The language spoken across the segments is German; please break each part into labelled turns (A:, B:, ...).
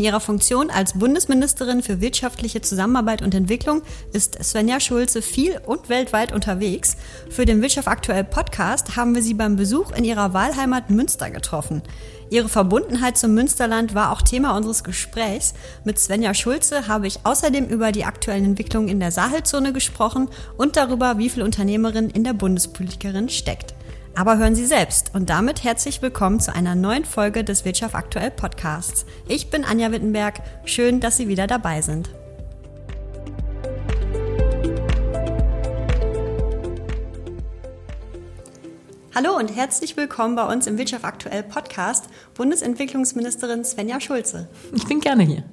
A: In ihrer Funktion als Bundesministerin für wirtschaftliche Zusammenarbeit und Entwicklung ist Svenja Schulze viel und weltweit unterwegs. Für den Wirtschaft aktuell Podcast haben wir sie beim Besuch in ihrer Wahlheimat Münster getroffen. Ihre Verbundenheit zum Münsterland war auch Thema unseres Gesprächs. Mit Svenja Schulze habe ich außerdem über die aktuellen Entwicklungen in der Sahelzone gesprochen und darüber, wie viel Unternehmerin in der Bundespolitikerin steckt. Aber hören Sie selbst und damit herzlich willkommen zu einer neuen Folge des Wirtschaft aktuell Podcasts. Ich bin Anja Wittenberg. Schön, dass Sie wieder dabei sind. Hallo und herzlich willkommen bei uns im Wirtschaft aktuell Podcast, Bundesentwicklungsministerin Svenja Schulze.
B: Ich bin gerne hier.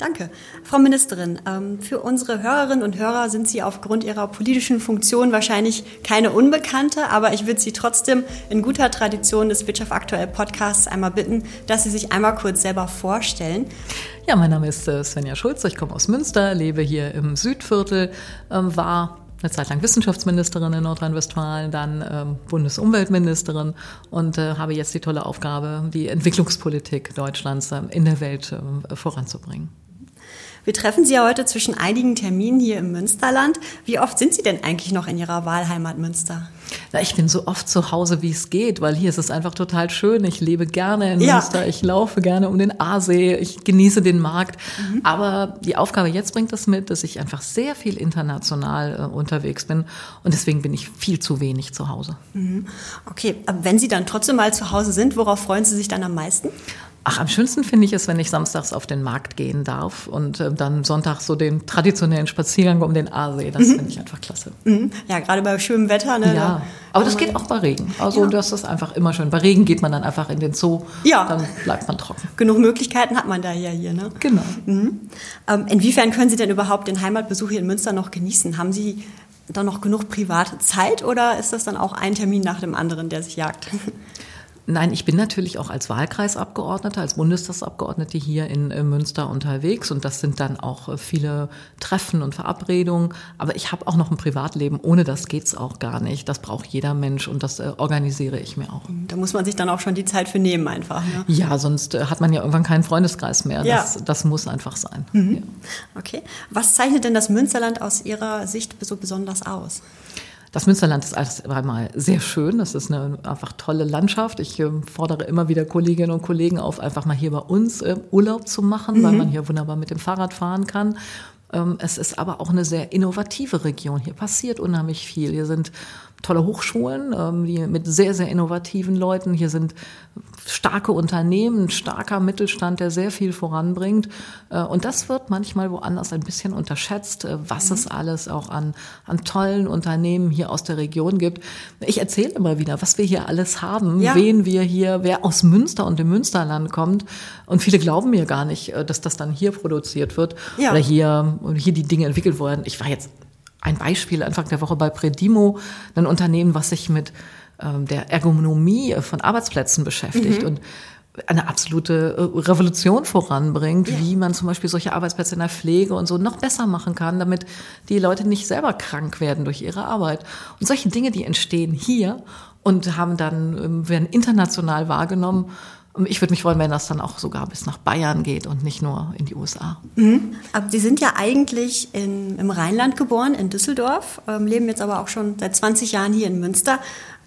A: Danke. Frau Ministerin, ähm, für unsere Hörerinnen und Hörer sind Sie aufgrund Ihrer politischen Funktion wahrscheinlich keine Unbekannte, aber ich würde Sie trotzdem in guter Tradition des Wirtschaft aktuell Podcasts einmal bitten, dass Sie sich einmal kurz selber vorstellen.
B: Ja, mein Name ist äh, Svenja Schulze, ich komme aus Münster, lebe hier im Südviertel, ähm, war eine Zeit lang Wissenschaftsministerin in Nordrhein-Westfalen, dann ähm, Bundesumweltministerin und äh, habe jetzt die tolle Aufgabe, die Entwicklungspolitik Deutschlands in der Welt voranzubringen.
A: Wir treffen Sie ja heute zwischen einigen Terminen hier im Münsterland. Wie oft sind Sie denn eigentlich noch in Ihrer Wahlheimat Münster?
B: Na, ich bin so oft zu Hause, wie es geht, weil hier ist es einfach total schön. Ich lebe gerne in ja. Münster, ich laufe gerne um den Aasee, ich genieße den Markt. Mhm. Aber die Aufgabe jetzt bringt das mit, dass ich einfach sehr viel international äh, unterwegs bin und deswegen bin ich viel zu wenig zu Hause.
A: Mhm. Okay, aber wenn Sie dann trotzdem mal zu Hause sind, worauf freuen Sie sich dann am meisten?
B: Ach, am schönsten finde ich es, wenn ich samstags auf den Markt gehen darf und äh, dann Sonntag so den traditionellen Spaziergang um den Aasee. Das mhm. finde ich einfach klasse.
A: Mhm. Ja, gerade bei schönem Wetter. Ne,
B: ja, aber das geht auch bei Regen. Also ja. das ist einfach immer schön. Bei Regen geht man dann einfach in den Zoo. Ja. Dann bleibt man trocken.
A: Genug Möglichkeiten hat man da ja hier. Ne?
B: Genau. Mhm.
A: Ähm, inwiefern können Sie denn überhaupt den Heimatbesuch hier in Münster noch genießen? Haben Sie dann noch genug private Zeit oder ist das dann auch ein Termin nach dem anderen, der sich jagt?
B: Nein, ich bin natürlich auch als Wahlkreisabgeordnete, als Bundestagsabgeordnete hier in Münster unterwegs und das sind dann auch äh, viele Treffen und Verabredungen. Aber ich habe auch noch ein Privatleben. Ohne das geht's auch gar nicht. Das braucht jeder Mensch und das äh, organisiere ich mir auch.
A: Da muss man sich dann auch schon die Zeit für nehmen einfach. Ne?
B: Ja, sonst äh, hat man ja irgendwann keinen Freundeskreis mehr. Ja. Das, das muss einfach sein.
A: Mhm. Ja. Okay. Was zeichnet denn das Münsterland aus Ihrer Sicht so besonders aus?
B: Das Münsterland ist alles einmal sehr schön. Das ist eine einfach tolle Landschaft. Ich äh, fordere immer wieder Kolleginnen und Kollegen auf, einfach mal hier bei uns äh, Urlaub zu machen, mhm. weil man hier wunderbar mit dem Fahrrad fahren kann. Ähm, es ist aber auch eine sehr innovative Region. Hier passiert unheimlich viel. Hier sind tolle Hochschulen, ähm, die mit sehr, sehr innovativen Leuten. Hier sind starke Unternehmen, starker Mittelstand, der sehr viel voranbringt. Äh, und das wird manchmal woanders ein bisschen unterschätzt, äh, was mhm. es alles auch an, an tollen Unternehmen hier aus der Region gibt. Ich erzähle immer wieder, was wir hier alles haben, ja. wen wir hier, wer aus Münster und dem Münsterland kommt. Und viele glauben mir gar nicht, äh, dass das dann hier produziert wird ja. oder hier, hier die Dinge entwickelt wurden. Ich war jetzt ein Beispiel Anfang der Woche bei Predimo, ein Unternehmen, was sich mit ähm, der Ergonomie von Arbeitsplätzen beschäftigt mhm. und eine absolute äh, Revolution voranbringt, ja. wie man zum Beispiel solche Arbeitsplätze in der Pflege und so noch besser machen kann, damit die Leute nicht selber krank werden durch ihre Arbeit. Und solche Dinge, die entstehen hier und haben dann, ähm, werden international wahrgenommen ich würde mich freuen, wenn das dann auch sogar bis nach Bayern geht und nicht nur in die USA.
A: Mhm. Aber Sie sind ja eigentlich in, im Rheinland geboren, in Düsseldorf, ähm, leben jetzt aber auch schon seit 20 Jahren hier in Münster.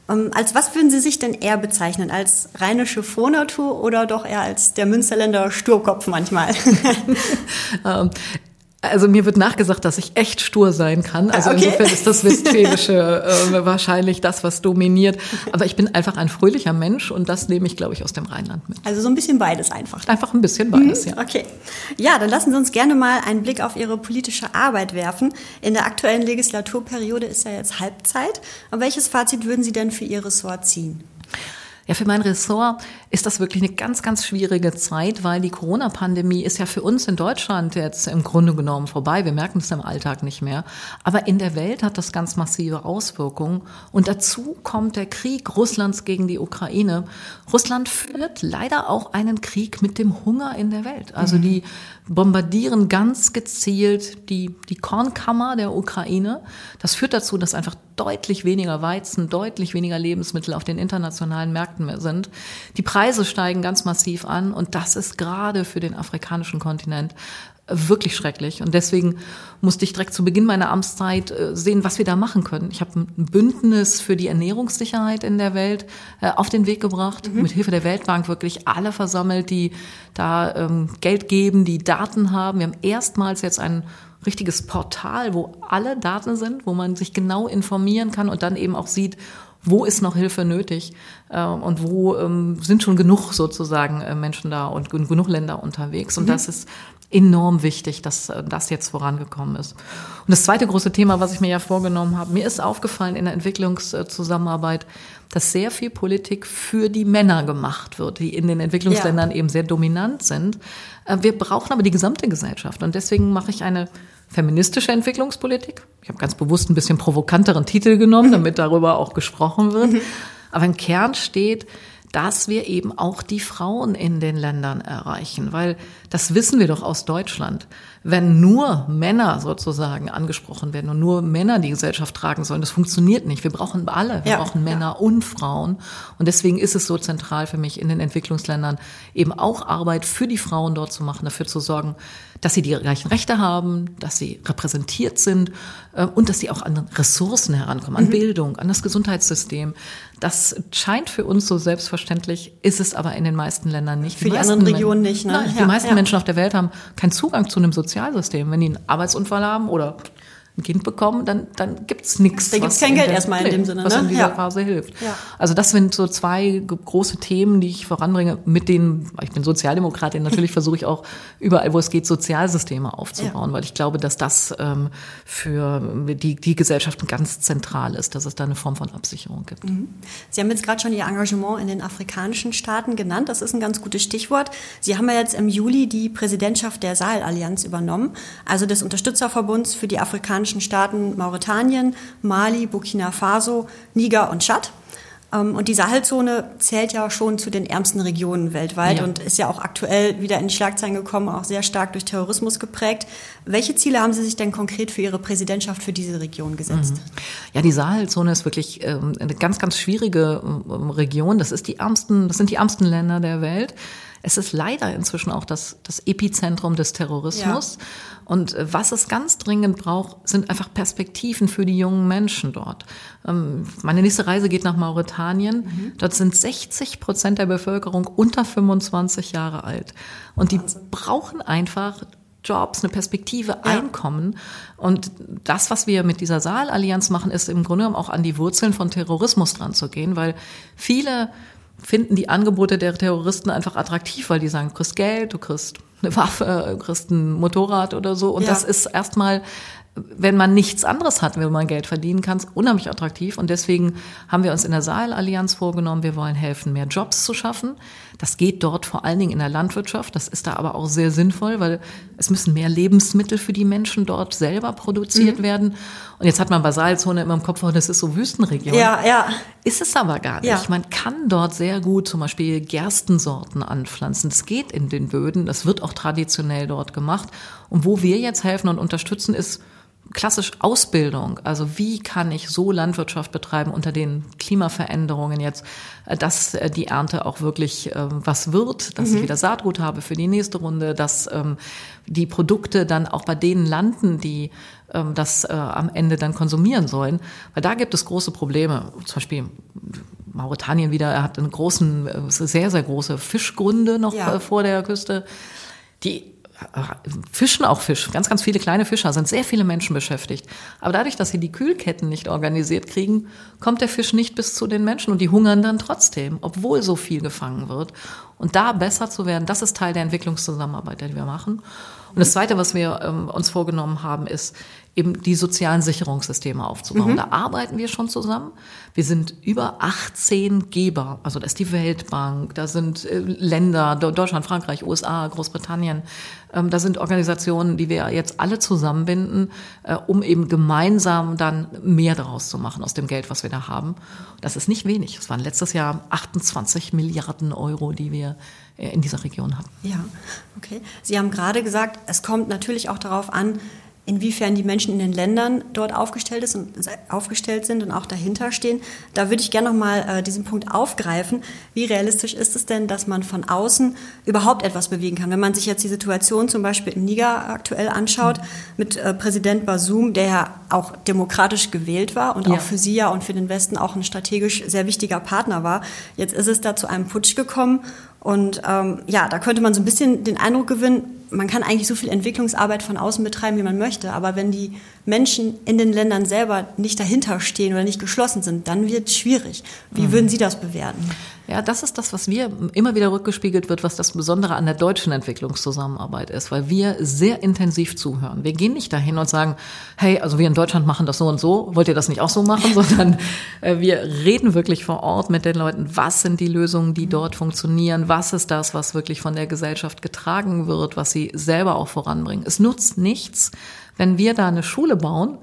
A: Ähm, als was würden Sie sich denn eher bezeichnen? Als rheinische Frohnatur oder doch eher als der Münsterländer Sturkopf manchmal?
B: ähm, also mir wird nachgesagt, dass ich echt stur sein kann. Also okay. insofern ist das Westfälische äh, wahrscheinlich das, was dominiert. Aber ich bin einfach ein fröhlicher Mensch und das nehme ich, glaube ich, aus dem Rheinland mit.
A: Also so ein bisschen beides einfach.
B: Einfach ein bisschen beides,
A: mhm. ja. Okay. Ja, dann lassen Sie uns gerne mal einen Blick auf Ihre politische Arbeit werfen. In der aktuellen Legislaturperiode ist ja jetzt Halbzeit. Aber welches Fazit würden Sie denn für Ihr Ressort ziehen?
B: Ja, für mein Ressort ist das wirklich eine ganz, ganz schwierige Zeit, weil die Corona-Pandemie ist ja für uns in Deutschland jetzt im Grunde genommen vorbei. Wir merken es im Alltag nicht mehr. Aber in der Welt hat das ganz massive Auswirkungen. Und dazu kommt der Krieg Russlands gegen die Ukraine. Russland führt leider auch einen Krieg mit dem Hunger in der Welt. Also die bombardieren ganz gezielt die, die Kornkammer der Ukraine. Das führt dazu, dass einfach deutlich weniger Weizen, deutlich weniger Lebensmittel auf den internationalen Märkten sind. Die Preise steigen ganz massiv an und das ist gerade für den afrikanischen Kontinent wirklich schrecklich. Und deswegen musste ich direkt zu Beginn meiner Amtszeit äh, sehen, was wir da machen können. Ich habe ein Bündnis für die Ernährungssicherheit in der Welt äh, auf den Weg gebracht, mhm. mit Hilfe der Weltbank wirklich alle versammelt, die da ähm, Geld geben, die Daten haben. Wir haben erstmals jetzt ein richtiges Portal, wo alle Daten sind, wo man sich genau informieren kann und dann eben auch sieht, wo ist noch Hilfe nötig äh, und wo ähm, sind schon genug sozusagen äh, Menschen da und genug Länder unterwegs. Und mhm. das ist enorm wichtig, dass äh, das jetzt vorangekommen ist. Und das zweite große Thema, was ich mir ja vorgenommen habe, mir ist aufgefallen in der Entwicklungszusammenarbeit, dass sehr viel Politik für die Männer gemacht wird, die in den Entwicklungsländern ja. eben sehr dominant sind. Wir brauchen aber die gesamte Gesellschaft und deswegen mache ich eine feministische Entwicklungspolitik. Ich habe ganz bewusst ein bisschen provokanteren Titel genommen, damit darüber auch gesprochen wird. Mhm. Aber im Kern steht, dass wir eben auch die Frauen in den Ländern erreichen, weil das wissen wir doch aus Deutschland. Wenn nur Männer sozusagen angesprochen werden und nur Männer die Gesellschaft tragen sollen, das funktioniert nicht. Wir brauchen alle, wir ja, brauchen Männer ja. und Frauen. Und deswegen ist es so zentral für mich in den Entwicklungsländern eben auch Arbeit für die Frauen dort zu machen, dafür zu sorgen, dass sie die gleichen Rechte haben, dass sie repräsentiert sind äh, und dass sie auch an Ressourcen herankommen, an mhm. Bildung, an das Gesundheitssystem. Das scheint für uns so selbstverständlich, ist es aber in den meisten Ländern nicht.
A: Für die, die anderen Regionen nicht. Ne?
B: Nein, ja, die meisten Menschen auf der Welt haben keinen Zugang zu einem Sozialsystem. Wenn die einen Arbeitsunfall haben oder ein Kind bekommen, dann, dann gibt's nichts.
A: Da gibt's kein Geld der, erstmal in dem Sinne.
B: Was ne? in dieser ja. Phase hilft. Ja. Also das sind so zwei große Themen, die ich voranbringe, mit denen, ich bin Sozialdemokratin, natürlich versuche ich auch überall, wo es geht, Sozialsysteme aufzubauen, ja. weil ich glaube, dass das ähm, für die, die Gesellschaften ganz zentral ist, dass es da eine Form von Absicherung gibt. Mhm.
A: Sie haben jetzt gerade schon Ihr Engagement in den afrikanischen Staaten genannt. Das ist ein ganz gutes Stichwort. Sie haben ja jetzt im Juli die Präsidentschaft der Sahel-Allianz übernommen, also des Unterstützerverbunds für die afrikanischen afrikanischen Staaten Mauretanien, Mali, Burkina Faso, Niger und Tschad. Ähm, und die Sahelzone zählt ja schon zu den ärmsten Regionen weltweit ja. und ist ja auch aktuell wieder in die Schlagzeilen gekommen, auch sehr stark durch Terrorismus geprägt. Welche Ziele haben Sie sich denn konkret für Ihre Präsidentschaft für diese Region gesetzt? Mhm.
B: Ja, die Sahelzone ist wirklich ähm, eine ganz, ganz schwierige ähm, Region. Das ist die ärmsten, das sind die ärmsten Länder der Welt. Es ist leider inzwischen auch das, das Epizentrum des Terrorismus. Ja. Und äh, was es ganz dringend braucht, sind einfach Perspektiven für die jungen Menschen dort. Ähm, meine nächste Reise geht nach Mauretanien. Mhm. Dort sind 60 Prozent der Bevölkerung unter 25 Jahre alt. Und die Wahnsinn. brauchen einfach Jobs, eine Perspektive, ja. Einkommen. Und das, was wir mit dieser Saalallianz machen, ist im Grunde genommen auch an die Wurzeln von Terrorismus dran zu gehen, weil viele finden die Angebote der Terroristen einfach attraktiv, weil die sagen, du kriegst Geld, du kriegst eine Waffe, du kriegst ein Motorrad oder so. Und ja. das ist erstmal wenn man nichts anderes hat, wenn man Geld verdienen kann, unheimlich attraktiv. Und deswegen haben wir uns in der Saalallianz vorgenommen, wir wollen helfen, mehr Jobs zu schaffen. Das geht dort vor allen Dingen in der Landwirtschaft. Das ist da aber auch sehr sinnvoll, weil es müssen mehr Lebensmittel für die Menschen dort selber produziert mhm. werden. Und jetzt hat man Basalzone immer im Kopf, oh, das ist so Wüstenregion.
A: Ja, ja.
B: Ist es aber gar nicht. Ja. Man kann dort sehr gut zum Beispiel Gerstensorten anpflanzen. Das geht in den Böden. Das wird auch traditionell dort gemacht. Und wo wir jetzt helfen und unterstützen, ist klassisch Ausbildung. Also wie kann ich so Landwirtschaft betreiben unter den Klimaveränderungen jetzt, äh, dass äh, die Ernte auch wirklich äh, was wird, dass mhm. ich wieder Saatgut habe für die nächste Runde, dass ähm, die Produkte dann auch bei denen landen, die ähm, das äh, am Ende dann konsumieren sollen. Weil da gibt es große Probleme. Zum Beispiel Mauretanien wieder, er hat einen großen, sehr, sehr große Fischgründe noch ja. vor der Küste. Die Fischen auch Fisch, ganz, ganz viele kleine Fischer, sind sehr viele Menschen beschäftigt. Aber dadurch, dass sie die Kühlketten nicht organisiert kriegen, kommt der Fisch nicht bis zu den Menschen und die hungern dann trotzdem, obwohl so viel gefangen wird. Und da besser zu werden, das ist Teil der Entwicklungszusammenarbeit, die wir machen. Und das Zweite, was wir ähm, uns vorgenommen haben, ist eben die sozialen Sicherungssysteme aufzubauen. Mhm. Da arbeiten wir schon zusammen. Wir sind über 18 Geber. Also da ist die Weltbank, da sind äh, Länder, Deutschland, Frankreich, USA, Großbritannien. Ähm, da sind Organisationen, die wir jetzt alle zusammenbinden, äh, um eben gemeinsam dann mehr daraus zu machen aus dem Geld, was wir da haben. Das ist nicht wenig. Es waren letztes Jahr 28 Milliarden Euro, die wir in dieser Region hatten.
A: Ja, okay. Sie haben gerade gesagt, es kommt natürlich auch darauf an, inwiefern die Menschen in den Ländern dort aufgestellt, ist und, aufgestellt sind und auch dahinter stehen. Da würde ich gerne nochmal äh, diesen Punkt aufgreifen. Wie realistisch ist es denn, dass man von außen überhaupt etwas bewegen kann? Wenn man sich jetzt die Situation zum Beispiel in Niger aktuell anschaut, mhm. mit äh, Präsident Basum, der ja auch demokratisch gewählt war und ja. auch für Sie ja und für den Westen auch ein strategisch sehr wichtiger Partner war. Jetzt ist es da zu einem Putsch gekommen und ähm, ja, da könnte man so ein bisschen den Eindruck gewinnen, man kann eigentlich so viel Entwicklungsarbeit von außen betreiben, wie man möchte, aber wenn die Menschen in den Ländern selber nicht dahinter stehen oder nicht geschlossen sind, dann wird es schwierig. Wie mhm. würden Sie das bewerten?
B: Ja, das ist das, was wir immer wieder rückgespiegelt wird, was das Besondere an der deutschen Entwicklungszusammenarbeit ist, weil wir sehr intensiv zuhören. Wir gehen nicht dahin und sagen, hey, also wir in Deutschland machen das so und so, wollt ihr das nicht auch so machen, sondern äh, wir reden wirklich vor Ort mit den Leuten, was sind die Lösungen, die dort funktionieren, was ist das, was wirklich von der Gesellschaft getragen wird, was sie selber auch voranbringen. Es nutzt nichts, wenn wir da eine Schule bauen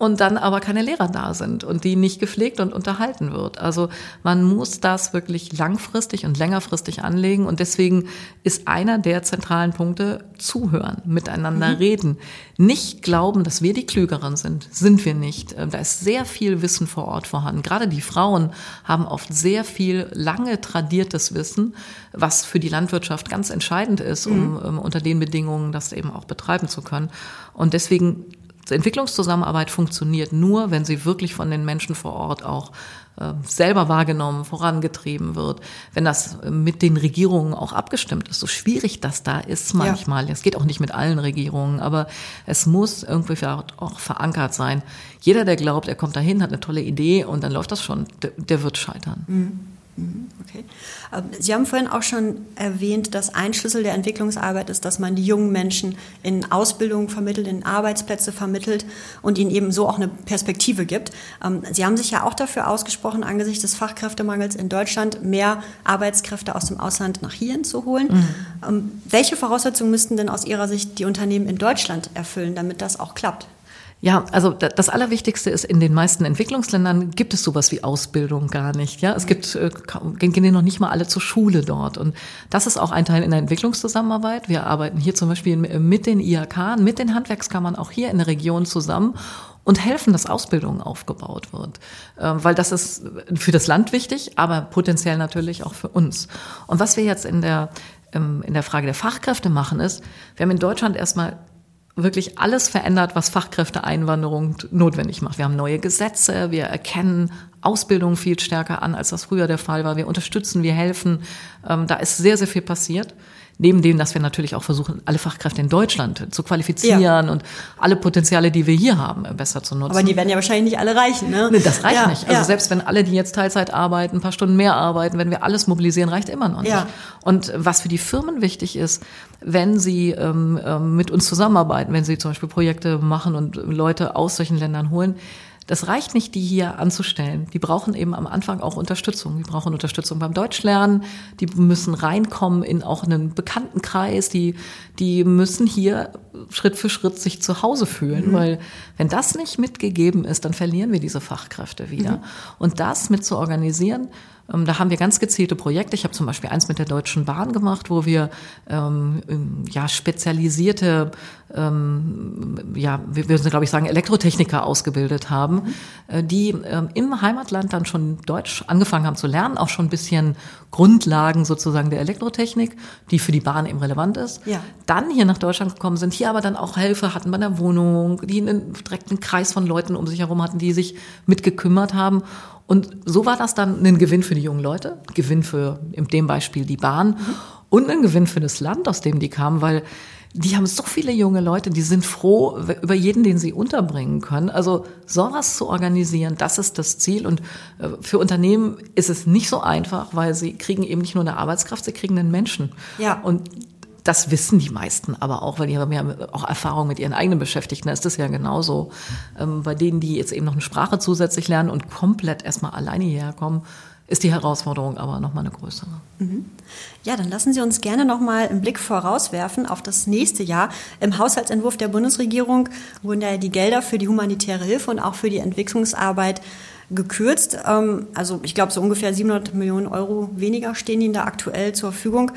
B: und dann aber keine Lehrer da sind und die nicht gepflegt und unterhalten wird. Also man muss das wirklich langfristig und längerfristig anlegen und deswegen ist einer der zentralen Punkte zuhören, miteinander mhm. reden, nicht glauben, dass wir die Klügeren sind, sind wir nicht. Ähm, da ist sehr viel Wissen vor Ort vorhanden. Gerade die Frauen haben oft sehr viel lange tradiertes Wissen, was für die Landwirtschaft ganz entscheidend ist, um, mhm. um unter den Bedingungen das eben auch betreiben zu können. Und deswegen Entwicklungszusammenarbeit funktioniert nur, wenn sie wirklich von den Menschen vor Ort auch äh, selber wahrgenommen, vorangetrieben wird, wenn das mit den Regierungen auch abgestimmt ist. So schwierig das da ist manchmal. Es ja. geht auch nicht mit allen Regierungen, aber es muss irgendwie auch verankert sein. Jeder, der glaubt, er kommt dahin, hat eine tolle Idee und dann läuft das schon, der, der wird scheitern. Mhm.
A: Mhm, okay. Ähm, Sie haben vorhin auch schon erwähnt, dass ein Schlüssel der Entwicklungsarbeit ist, dass man die jungen Menschen in Ausbildung vermittelt, in Arbeitsplätze vermittelt und ihnen eben so auch eine Perspektive gibt. Ähm, Sie haben sich ja auch dafür ausgesprochen, angesichts des Fachkräftemangels in Deutschland mehr Arbeitskräfte aus dem Ausland nach hierhin zu holen. Mhm. Ähm, welche Voraussetzungen müssten denn aus Ihrer Sicht die Unternehmen in Deutschland erfüllen, damit das auch klappt?
B: Ja, also das Allerwichtigste ist, in den meisten Entwicklungsländern gibt es sowas wie Ausbildung gar nicht. Ja, es gibt, äh, gehen noch nicht mal alle zur Schule dort. Und das ist auch ein Teil in der Entwicklungszusammenarbeit. Wir arbeiten hier zum Beispiel mit den IHK, mit den Handwerkskammern auch hier in der Region zusammen und helfen, dass Ausbildung aufgebaut wird. Ähm, weil das ist für das Land wichtig, aber potenziell natürlich auch für uns. Und was wir jetzt in der, ähm, in der Frage der Fachkräfte machen, ist, wir haben in Deutschland erstmal wirklich alles verändert, was Fachkräfteeinwanderung notwendig macht. Wir haben neue Gesetze, wir erkennen Ausbildung viel stärker an, als das früher der Fall war. Wir unterstützen, wir helfen. Ähm, da ist sehr, sehr viel passiert. Neben dem, dass wir natürlich auch versuchen, alle Fachkräfte in Deutschland zu qualifizieren ja. und alle Potenziale, die wir hier haben, besser zu nutzen.
A: Aber die werden ja wahrscheinlich nicht alle reichen, ne?
B: Nee, das reicht ja, nicht. Also ja. selbst wenn alle, die jetzt Teilzeit arbeiten, ein paar Stunden mehr arbeiten, wenn wir alles mobilisieren, reicht immer noch nicht. Ja. Und was für die Firmen wichtig ist, wenn sie ähm, ähm, mit uns zusammenarbeiten, wenn sie zum Beispiel Projekte machen und Leute aus solchen Ländern holen, das reicht nicht, die hier anzustellen. Die brauchen eben am Anfang auch Unterstützung. Die brauchen Unterstützung beim Deutschlernen. Die müssen reinkommen in auch einen Bekanntenkreis. Die, die müssen hier Schritt für Schritt sich zu Hause fühlen, mhm. weil wenn das nicht mitgegeben ist, dann verlieren wir diese Fachkräfte wieder. Mhm. Und das mit zu organisieren, da haben wir ganz gezielte Projekte. Ich habe zum Beispiel eins mit der Deutschen Bahn gemacht, wo wir ähm, ja spezialisierte, ähm, ja, wir würden glaube ich sagen, Elektrotechniker ausgebildet haben, äh, die ähm, im Heimatland dann schon Deutsch angefangen haben zu lernen, auch schon ein bisschen Grundlagen sozusagen der Elektrotechnik, die für die Bahn eben relevant ist. Ja. Dann hier nach Deutschland gekommen sind, hier aber dann auch Helfer hatten bei der Wohnung, die einen direkten Kreis von Leuten um sich herum hatten, die sich mitgekümmert haben und so war das dann ein Gewinn für die jungen Leute, Gewinn für in dem Beispiel die Bahn mhm. und ein Gewinn für das Land, aus dem die kamen, weil die haben so viele junge Leute, die sind froh über jeden, den sie unterbringen können. Also sowas zu organisieren, das ist das Ziel. Und äh, für Unternehmen ist es nicht so einfach, weil sie kriegen eben nicht nur eine Arbeitskraft, sie kriegen einen Menschen. Ja. Und das wissen die meisten aber auch, weil die haben ja auch Erfahrung mit ihren eigenen Beschäftigten. Da ist das ja genauso. Ähm, bei denen, die jetzt eben noch eine Sprache zusätzlich lernen und komplett erstmal alleine hierher kommen, ist die Herausforderung aber nochmal eine größere. Mhm.
A: Ja, dann lassen Sie uns gerne nochmal einen Blick vorauswerfen auf das nächste Jahr. Im Haushaltsentwurf der Bundesregierung wurden ja die Gelder für die humanitäre Hilfe und auch für die Entwicklungsarbeit gekürzt. Ähm, also ich glaube, so ungefähr 700 Millionen Euro weniger stehen Ihnen da aktuell zur Verfügung.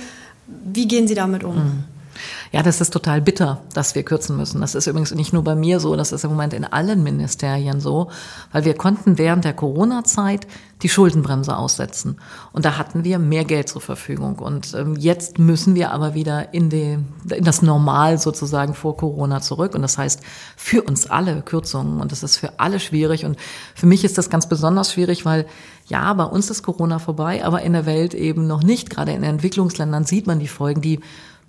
A: Wie gehen Sie damit um? Mhm.
B: Ja, das ist total bitter, dass wir kürzen müssen. Das ist übrigens nicht nur bei mir so, das ist im Moment in allen Ministerien so, weil wir konnten während der Corona-Zeit die Schuldenbremse aussetzen. Und da hatten wir mehr Geld zur Verfügung. Und ähm, jetzt müssen wir aber wieder in, die, in das Normal sozusagen vor Corona zurück. Und das heißt für uns alle Kürzungen. Und das ist für alle schwierig. Und für mich ist das ganz besonders schwierig, weil ja, bei uns ist Corona vorbei, aber in der Welt eben noch nicht. Gerade in Entwicklungsländern sieht man die Folgen, die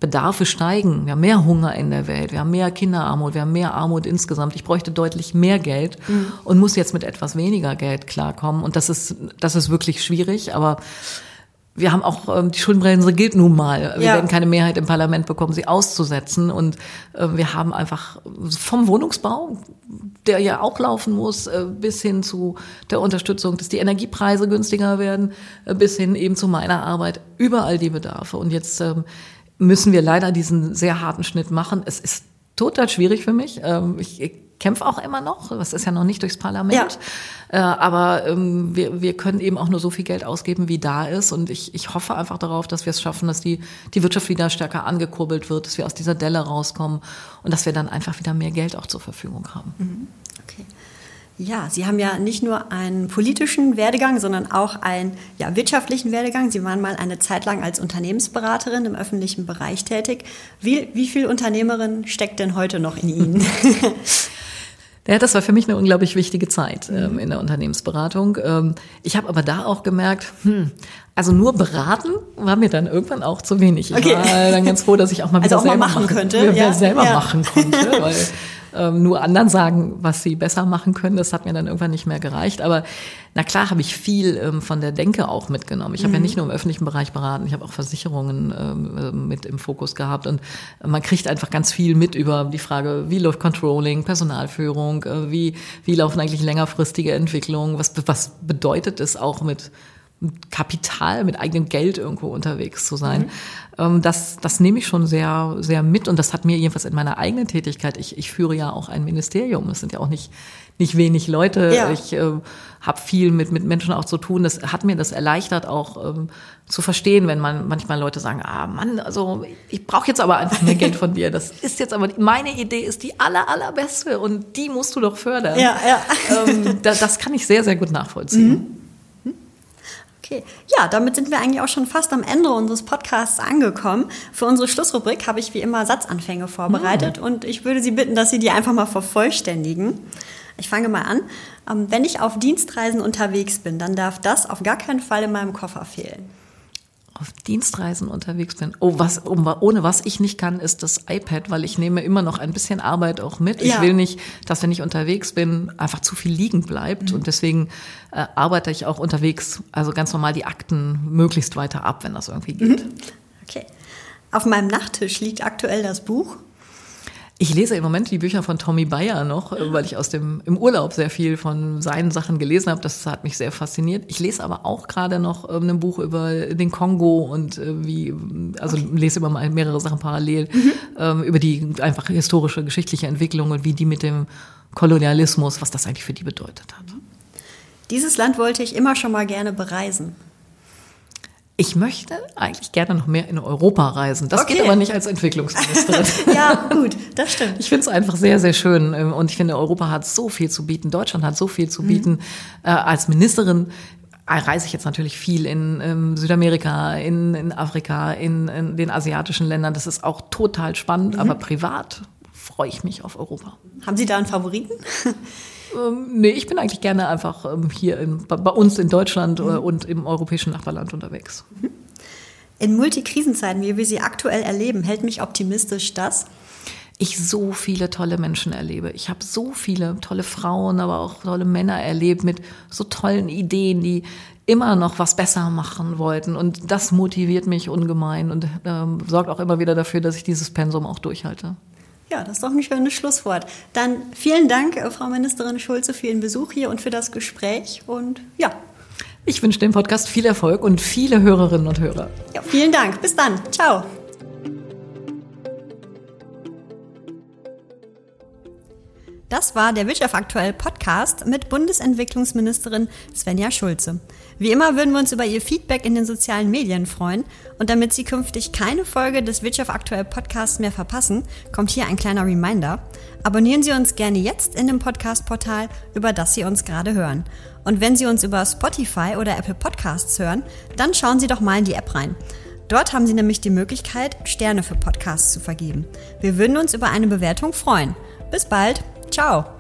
B: Bedarfe steigen. Wir haben mehr Hunger in der Welt, wir haben mehr Kinderarmut, wir haben mehr Armut insgesamt. Ich bräuchte deutlich mehr Geld mhm. und muss jetzt mit etwas weniger Geld klarkommen. Und das ist, das ist wirklich schwierig, aber wir haben auch, ähm, die Schuldenbremse gilt nun mal. Wir ja. werden keine Mehrheit im Parlament bekommen, sie auszusetzen. Und äh, wir haben einfach vom Wohnungsbau, der ja auch laufen muss, äh, bis hin zu der Unterstützung, dass die Energiepreise günstiger werden, äh, bis hin eben zu meiner Arbeit, überall die Bedarfe. Und jetzt ähm, müssen wir leider diesen sehr harten Schnitt machen. Es ist total schwierig für mich. Ähm, ich kämpfe auch immer noch. Das ist ja noch nicht durchs Parlament. Ja. Äh, aber ähm, wir, wir können eben auch nur so viel Geld ausgeben, wie da ist. Und ich, ich hoffe einfach darauf, dass wir es schaffen, dass die, die Wirtschaft wieder stärker angekurbelt wird, dass wir aus dieser Delle rauskommen und dass wir dann einfach wieder mehr Geld auch zur Verfügung haben.
A: Mhm. Okay. Ja, Sie haben ja nicht nur einen politischen Werdegang, sondern auch einen ja, wirtschaftlichen Werdegang. Sie waren mal eine Zeit lang als Unternehmensberaterin im öffentlichen Bereich tätig. Wie, wie viel Unternehmerin steckt denn heute noch in Ihnen?
B: Ja, das war für mich eine unglaublich wichtige Zeit ähm, in der Unternehmensberatung. Ähm, ich habe aber da auch gemerkt, hm, also nur beraten war mir dann irgendwann auch zu wenig. Ich okay. war dann ganz froh, dass ich auch mal wieder also auch selber machen, machen könnte, ja, selber ja. machen konnte, weil ähm, nur anderen sagen, was sie besser machen können. Das hat mir dann irgendwann nicht mehr gereicht. Aber na klar habe ich viel ähm, von der Denke auch mitgenommen. Ich habe mhm. ja nicht nur im öffentlichen Bereich beraten, ich habe auch Versicherungen ähm, äh, mit im Fokus gehabt. Und man kriegt einfach ganz viel mit über die Frage, wie läuft Controlling, Personalführung, äh, wie, wie laufen eigentlich längerfristige Entwicklungen, was, was bedeutet es auch mit Kapital, mit eigenem Geld irgendwo unterwegs zu sein. Mhm. Das, das nehme ich schon sehr, sehr mit und das hat mir jedenfalls in meiner eigenen Tätigkeit, ich, ich führe ja auch ein Ministerium, es sind ja auch nicht, nicht wenig Leute, ja. ich äh, habe viel mit, mit Menschen auch zu tun, das hat mir das erleichtert auch ähm, zu verstehen, wenn man manchmal Leute sagen, ah Mann, also ich brauche jetzt aber einfach mehr Geld von dir, das ist jetzt aber, meine Idee ist die aller, allerbeste und die musst du doch fördern. Ja, ja. Ähm, das, das kann ich sehr, sehr gut nachvollziehen. Mhm.
A: Okay, ja, damit sind wir eigentlich auch schon fast am Ende unseres Podcasts angekommen. Für unsere Schlussrubrik habe ich wie immer Satzanfänge vorbereitet mhm. und ich würde Sie bitten, dass Sie die einfach mal vervollständigen. Ich fange mal an. Ähm, wenn ich auf Dienstreisen unterwegs bin, dann darf das auf gar keinen Fall in meinem Koffer fehlen
B: auf Dienstreisen unterwegs bin. Oh, was, ohne was ich nicht kann, ist das iPad, weil ich nehme immer noch ein bisschen Arbeit auch mit. Ja. Ich will nicht, dass wenn ich unterwegs bin, einfach zu viel liegen bleibt. Mhm. Und deswegen äh, arbeite ich auch unterwegs, also ganz normal die Akten möglichst weiter ab, wenn das irgendwie geht. Mhm.
A: Okay. Auf meinem Nachttisch liegt aktuell das Buch
B: ich lese im Moment die Bücher von Tommy Bayer noch, äh, weil ich aus dem im Urlaub sehr viel von seinen Sachen gelesen habe. Das hat mich sehr fasziniert. Ich lese aber auch gerade noch ähm, ein Buch über den Kongo und äh, wie, also okay. lese immer mal mehrere Sachen parallel mhm. ähm, über die einfach historische, geschichtliche Entwicklung und wie die mit dem Kolonialismus, was das eigentlich für die bedeutet hat.
A: Dieses Land wollte ich immer schon mal gerne bereisen.
B: Ich möchte eigentlich gerne noch mehr in Europa reisen. Das okay. geht aber nicht als Entwicklungsministerin.
A: ja, gut, das stimmt.
B: Ich finde es einfach sehr, sehr schön. Ähm, und ich finde, Europa hat so viel zu bieten. Deutschland hat so viel zu bieten. Mhm. Äh, als Ministerin reise ich jetzt natürlich viel in ähm, Südamerika, in, in Afrika, in, in, den asiatischen Ländern. Das ist auch total spannend. Mhm. Aber privat freue ich mich auf Europa.
A: Haben Sie da einen Favoriten?
B: Ähm, nee, ich bin eigentlich gerne einfach ähm, hier in, bei, uns in Deutschland mhm. und im europäischen Nachbarland unterwegs.
A: In Multikrisenzeiten, wie wir sie aktuell erleben, hält mich optimistisch das,
B: ich so viele tolle Menschen erlebe. Ich habe so viele tolle Frauen, aber auch tolle Männer erlebt mit so tollen Ideen, die immer noch was besser machen wollten. Und das motiviert mich ungemein und ähm, sorgt auch immer wieder dafür, dass ich dieses Pensum auch durchhalte.
A: Ja, das ist doch ein schönes Schlusswort. Dann vielen Dank, äh, Frau Ministerin Schulze, für Ihren Besuch hier und für das Gespräch. Und ja.
B: Ich wünsche dem Podcast viel Erfolg und viele Hörerinnen und Hörer.
A: Ja, vielen Dank. Bis dann. Ciao. Das war der Wirtschaft aktuell Podcast mit Bundesentwicklungsministerin Svenja Schulze. Wie immer würden wir uns über Ihr Feedback in den sozialen Medien freuen. Und damit Sie künftig keine Folge des Wirtschaft aktuell Podcasts mehr verpassen, kommt hier ein kleiner Reminder. Abonnieren Sie uns gerne jetzt in dem Podcast-Portal, über das Sie uns gerade hören. Und wenn Sie uns über Spotify oder Apple Podcasts hören, dann schauen Sie doch mal in die App rein. Dort haben Sie nämlich die Möglichkeit, Sterne für Podcasts zu vergeben. Wir würden uns über eine Bewertung freuen. Bis bald. Ciao.